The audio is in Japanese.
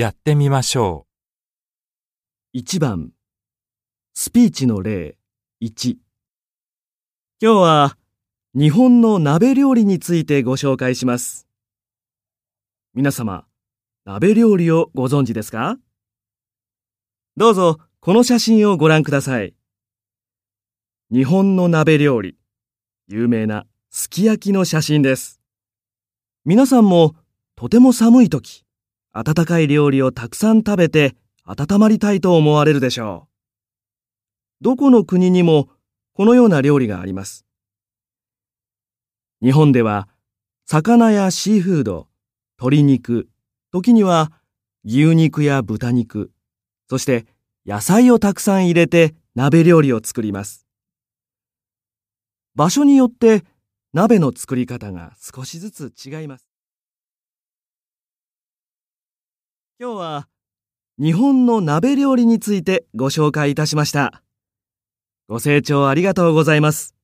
やってみましょう。1番。スピーチの例。1今日は日本の鍋料理についてご紹介します。皆様、鍋料理をご存知ですか？どうぞこの写真をご覧ください。日本の鍋料理、有名なすき焼きの写真です。皆さんもとても寒い時、温かい料理をたくさん食べて温まりたいと思われるでしょう。どこの国にもこのような料理があります。日本では魚やシーフード、鶏肉、時には牛肉や豚肉、そして野菜をたくさん入れて鍋料理を作ります。場所によって鍋の作り方が少しずつ違います。今日は日本の鍋料理についてご紹介いたしました。ご清聴ありがとうございます。